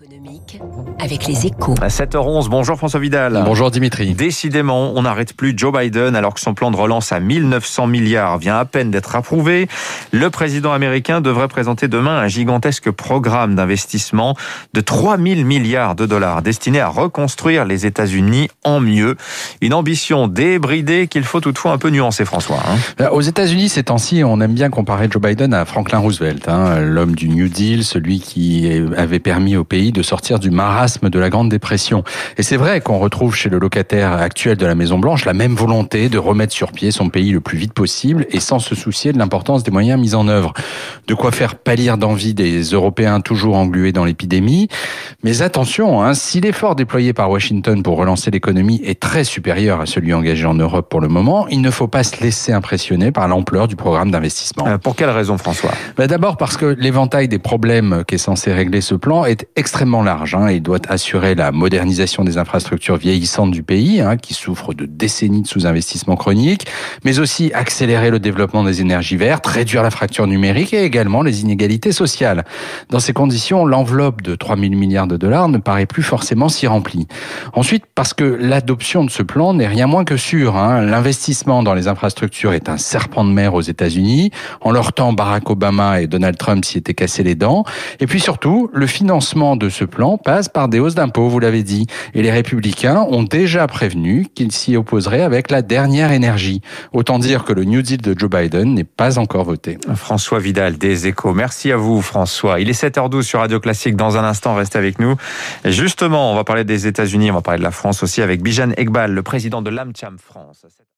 économique avec les échos. À 7h11, bonjour François Vidal. Bonjour Dimitri. Décidément, on n'arrête plus Joe Biden alors que son plan de relance à 1900 milliards vient à peine d'être approuvé. Le président américain devrait présenter demain un gigantesque programme d'investissement de 3000 milliards de dollars destiné à reconstruire les États-Unis en mieux. Une ambition débridée qu'il faut toutefois un peu nuancer, François. hein. Euh, Aux États-Unis, ces temps-ci, on aime bien comparer Joe Biden à Franklin Roosevelt, hein, l'homme du New Deal, celui qui avait permis au pays de sortir du marasme de la Grande Dépression. Et c'est vrai qu'on retrouve chez le locataire actuel de la Maison Blanche la même volonté de remettre sur pied son pays le plus vite possible et sans se soucier de l'importance des moyens mis en œuvre. De quoi faire pâlir d'envie des Européens toujours englués dans l'épidémie. Mais attention, hein, si l'effort déployé par Washington pour relancer l'économie est très supérieur à celui engagé en Europe pour le moment, il ne faut pas se laisser impressionner par l'ampleur du programme d'investissement. Euh, Pour quelle raison, François? Bah, D'abord parce que l'éventail des problèmes qu'est censé régler ce plan est extrêmement large. Hein. Il doit assurer la modernisation des infrastructures vieillissantes du pays, hein, qui souffrent de décennies de sous-investissement chronique, mais aussi accélérer le développement des énergies vertes, réduire la fracture numérique et également les inégalités sociales. Dans ces conditions, l'enveloppe de 3 000 milliards de dollars ne paraît plus forcément si remplie. Ensuite, parce que l'adoption de ce plan n'est rien moins que sûr. Hein. L'investissement dans les infrastructures est un serpent de mer aux États-Unis. En leur temps, Barack Obama et Donald Trump s'y étaient cassés les dents. Et puis surtout, le financement de ce plan passe par des hausses d'impôts, vous l'avez dit. Et les républicains ont déjà prévenu qu'ils s'y opposeraient avec la dernière énergie. Autant dire que le New Deal de Joe Biden n'est pas encore voté. François Vidal des Échos. Merci à vous, François. Il est 7h12 sur Radio Classique. Dans un instant, restez avec nous. Et justement, on va parler des États-Unis, on va parler de la France aussi avec Bijan Egbal, le président de l'AmCham France.